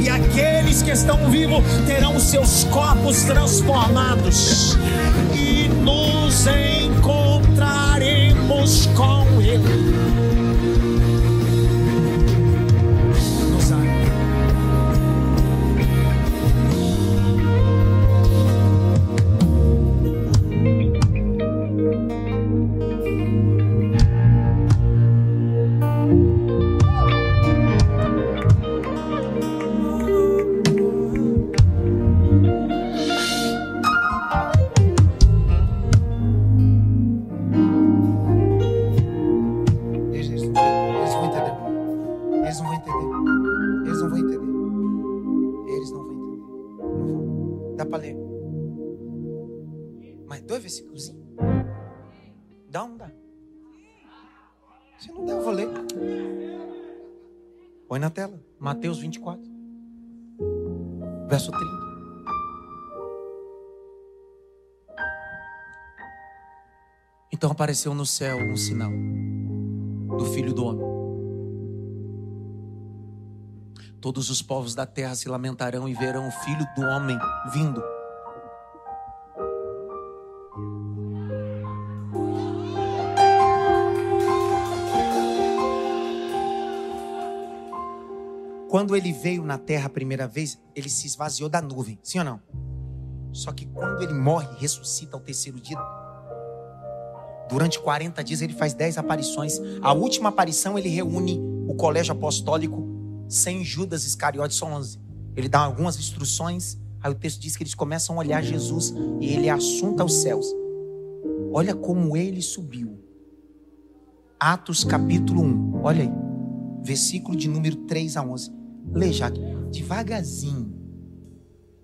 e aqueles que estão vivos terão seus corpos transformados e nos encontraremos com Ele. Apareceu no céu um sinal do Filho do Homem. Todos os povos da terra se lamentarão e verão o Filho do Homem vindo Quando ele veio na terra a primeira vez, ele se esvaziou da nuvem, sim ou não? Só que quando ele morre, ressuscita ao terceiro dia, durante 40 dias ele faz 10 aparições. A última aparição ele reúne o colégio apostólico sem Judas Iscariotes, são 11. Ele dá algumas instruções, aí o texto diz que eles começam a olhar Jesus e ele é assunto aos céus. Olha como ele subiu. Atos capítulo 1, olha aí, versículo de número 3 a 11. Lê, Jaque, devagarzinho.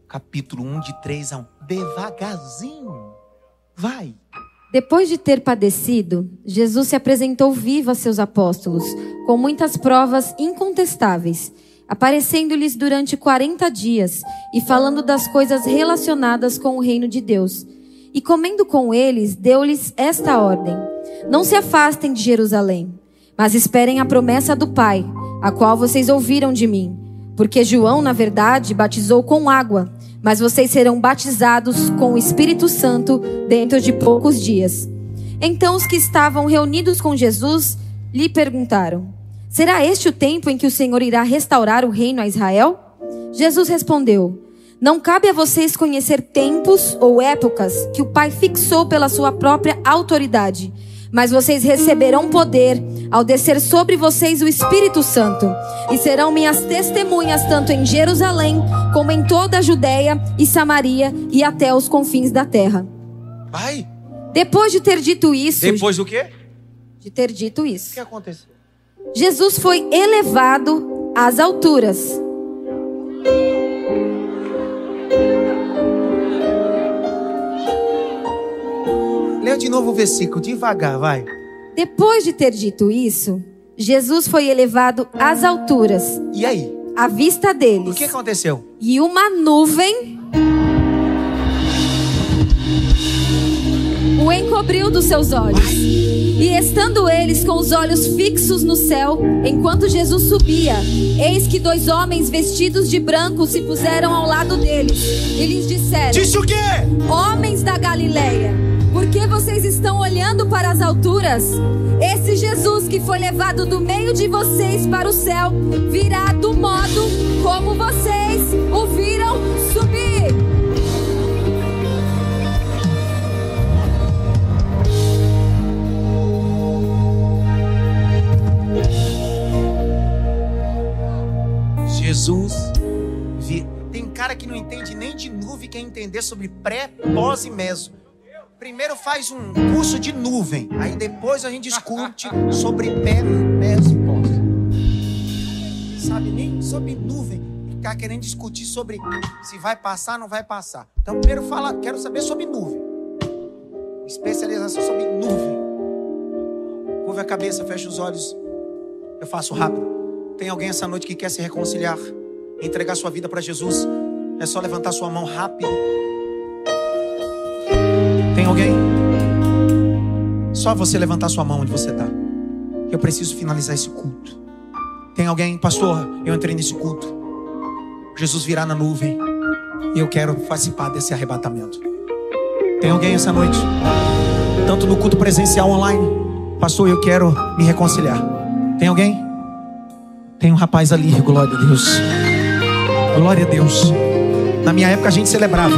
Capítulo 1, de 3 a 1. Devagarzinho. Vai. Depois de ter padecido, Jesus se apresentou vivo a seus apóstolos, com muitas provas incontestáveis, aparecendo-lhes durante 40 dias e falando das coisas relacionadas com o reino de Deus. E comendo com eles, deu-lhes esta ordem: Não se afastem de Jerusalém, mas esperem a promessa do Pai a qual vocês ouviram de mim. Porque João, na verdade, batizou com água, mas vocês serão batizados com o Espírito Santo dentro de poucos dias. Então os que estavam reunidos com Jesus lhe perguntaram: Será este o tempo em que o Senhor irá restaurar o reino a Israel? Jesus respondeu: Não cabe a vocês conhecer tempos ou épocas que o Pai fixou pela sua própria autoridade, mas vocês receberão poder ao descer sobre vocês o Espírito Santo, e serão minhas testemunhas tanto em Jerusalém como em toda a Judéia e Samaria e até os confins da terra. Vai. Depois de ter dito isso, Depois do quê? de ter dito O isso, que aconteceu? Jesus foi elevado às alturas. Leia de novo o versículo, devagar, vai. Depois de ter dito isso, Jesus foi elevado às alturas, E aí? à vista O deles. que aconteceu? E uma nuvem o encobriu dos seus olhos. E estando eles com os olhos fixos no céu, enquanto Jesus subia, eis que dois homens vestidos de branco se puseram ao lado deles e lhes disseram: Disse o quê? Homens da Galileia, por que vocês estão olhando para as alturas? Esse Jesus que foi levado do meio de vocês para o céu virá do modo como vocês o viram subir. Jesus. vi- Tem cara que não entende nem de nuvem, quer entender sobre pré, pós e meso. Primeiro faz um curso de nuvem, aí depois a gente discute sobre pé, meso e pós. Sabe nem sobre nuvem, ficar querendo discutir sobre se vai passar não vai passar. Então primeiro fala, quero saber sobre nuvem. Especialização sobre nuvem. Curva a cabeça, fecha os olhos. Eu faço rápido. Tem alguém essa noite que quer se reconciliar, entregar sua vida para Jesus? É só levantar sua mão rápido. Só você levantar sua mão onde você está. Eu preciso finalizar esse culto. Tem alguém, pastor? Eu entrei nesse culto. Jesus virá na nuvem e eu quero participar desse arrebatamento. Tem alguém essa noite? Tanto no culto presencial online, pastor, eu quero me reconciliar. Tem alguém? Tem um rapaz ali, glória a Deus. Glória a Deus. Na minha época a gente celebrava.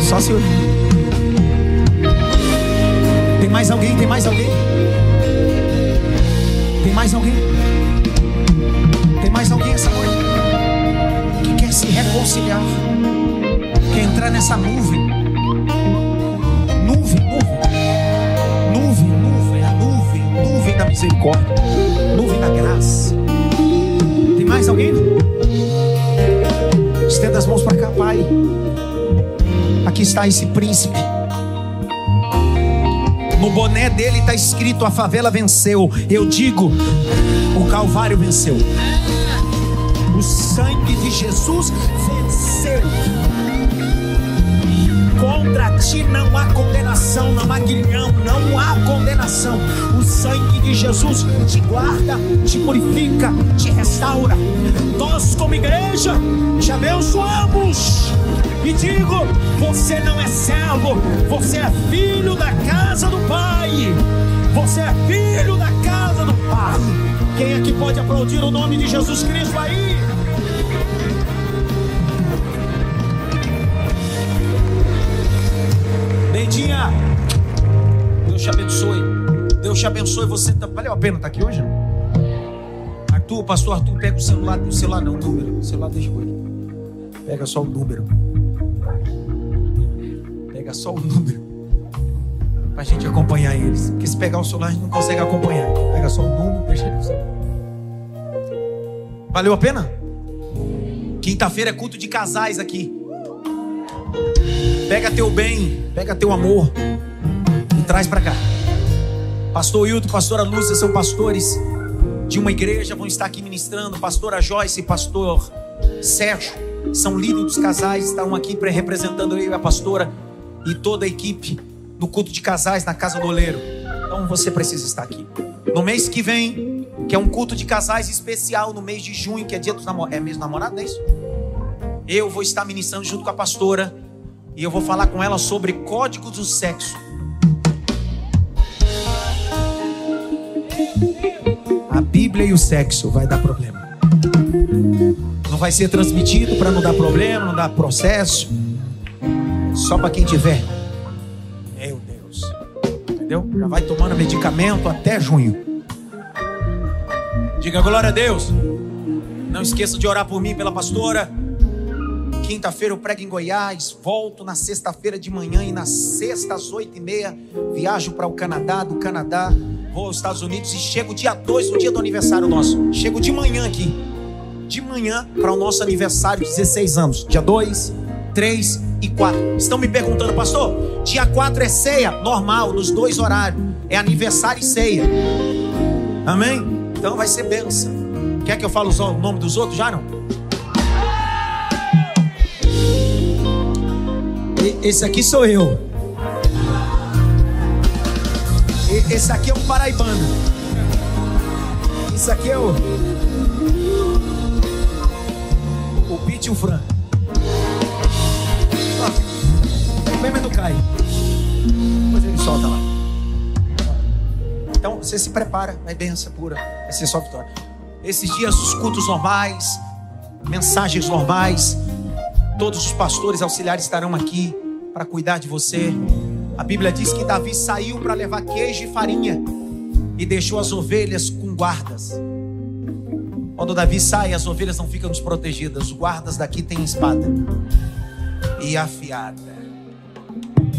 Só se. Tem mais alguém? Tem mais alguém? Tem mais alguém? Tem mais alguém essa noite? Que quer se reconciliar? Quer entrar nessa nuvem? Nuvem, nuvem. Nuvem, nuvem, a nuvem, nuvem da misericórdia. Nuvem da graça. Tem mais alguém? Estenda as mãos para cá, Pai. Aqui está esse príncipe. No boné dele está escrito: a favela venceu. Eu digo: o Calvário venceu. O sangue de Jesus venceu. Contra ti não há condenação, não há guilhão, não há condenação. O sangue de Jesus te guarda, te purifica, te restaura. Nós, como igreja, te abençoamos. E digo: você não é servo, você é filho da casa do Pai. Você é filho da casa do Pai. Quem é que pode aplaudir o nome de Jesus Cristo aí? Neidinha, Deus te abençoe. Deus te abençoe. Você tá... valeu a pena estar aqui hoje? Arthur, pastor Arthur, pega o celular, o celular não, o número. O celular deixa com ele. Pega só o número. Pega só o número. Pra gente acompanhar eles. Porque se pegar o celular, a gente não consegue acompanhar. Pega só o número, deixa ele. Valeu a pena? Quinta-feira é culto de casais aqui. Pega teu bem, pega teu amor e traz para cá. Pastor Hilton, pastora Lúcia são pastores de uma igreja, vão estar aqui ministrando. Pastora Joyce e pastor Sérgio são líderes dos casais, estão aqui pre- representando eu e a pastora e toda a equipe no culto de casais na Casa do Oleiro. Então você precisa estar aqui. No mês que vem, que é um culto de casais especial no mês de junho, que é dia dos namorados. É mês do namorado, não é isso? Eu vou estar ministrando junto com a pastora e eu vou falar com ela sobre códigos do sexo. A Bíblia e o sexo vai dar problema. Não vai ser transmitido para não dar problema, não dar processo. Só para quem tiver. Meu Deus. Entendeu? Já vai tomando medicamento até junho. Diga glória a Deus. Não esqueça de orar por mim, pela pastora. Quinta-feira eu prego em Goiás, volto na sexta-feira de manhã e na sexta às oito e meia viajo para o Canadá, do Canadá vou aos Estados Unidos e chego dia 2, no dia do aniversário nosso. Chego de manhã aqui, de manhã para o nosso aniversário, 16 anos, dia 2, 3 e 4. Estão me perguntando, pastor, dia 4 é ceia? Normal, nos dois horários, é aniversário e ceia. Amém? Então vai ser benção. Quer que eu fale o nome dos outros? Já não? Esse aqui sou eu. Esse aqui é um paraibano. Esse aqui é o. O Pete e o Fran. O meme não cai. Depois ele solta lá. Então você se prepara, vai benção pura. Vai ser só vitória. Esses dias, os cultos normais, mensagens normais. Todos os pastores auxiliares estarão aqui para cuidar de você. A Bíblia diz que Davi saiu para levar queijo e farinha e deixou as ovelhas com guardas. Quando Davi sai, as ovelhas não ficam desprotegidas. Os guardas daqui têm espada e afiada.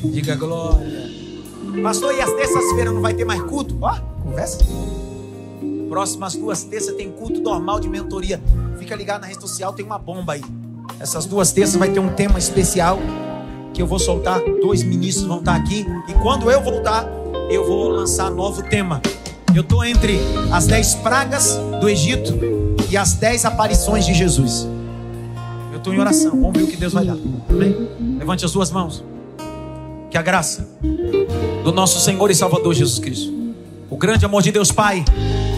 Diga glória. Pastor, e as terças-feiras não vai ter mais culto? Ó, conversa. Próximas duas terças tem culto normal de mentoria. Fica ligado na rede social, tem uma bomba aí. Essas duas terças vai ter um tema especial que eu vou soltar, dois ministros vão estar aqui. E quando eu voltar, eu vou lançar novo tema. Eu estou entre as dez pragas do Egito e as dez aparições de Jesus. Eu estou em oração. Vamos ver o que Deus vai dar. Amém? Levante as duas mãos que a graça do nosso Senhor e Salvador Jesus Cristo, o grande amor de Deus Pai,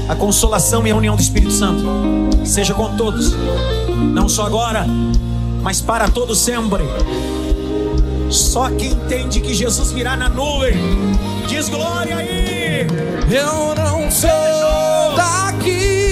a consolação e a união do Espírito Santo, seja com todos, não só agora, mas para todo sempre. Só quem entende que Jesus virá na nuvem, diz glória aí. Eu não sou daqui.